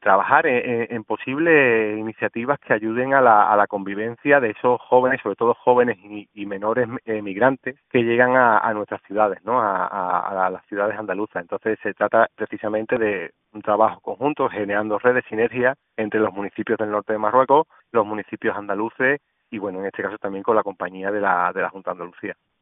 trabajar en, posibles iniciativas que ayuden a la, convivencia de esos jóvenes, sobre todo jóvenes y, menores eh, migrantes que llegan a, nuestras ciudades, ¿no? A, las ciudades andaluzas. Entonces se trata precisamente de un trabajo conjunto, generando redes, sinergias entre los municipios del norte de Marruecos, los municipios andaluces y, bueno, en este caso también con la compañía de la, de la Junta de Andalucía.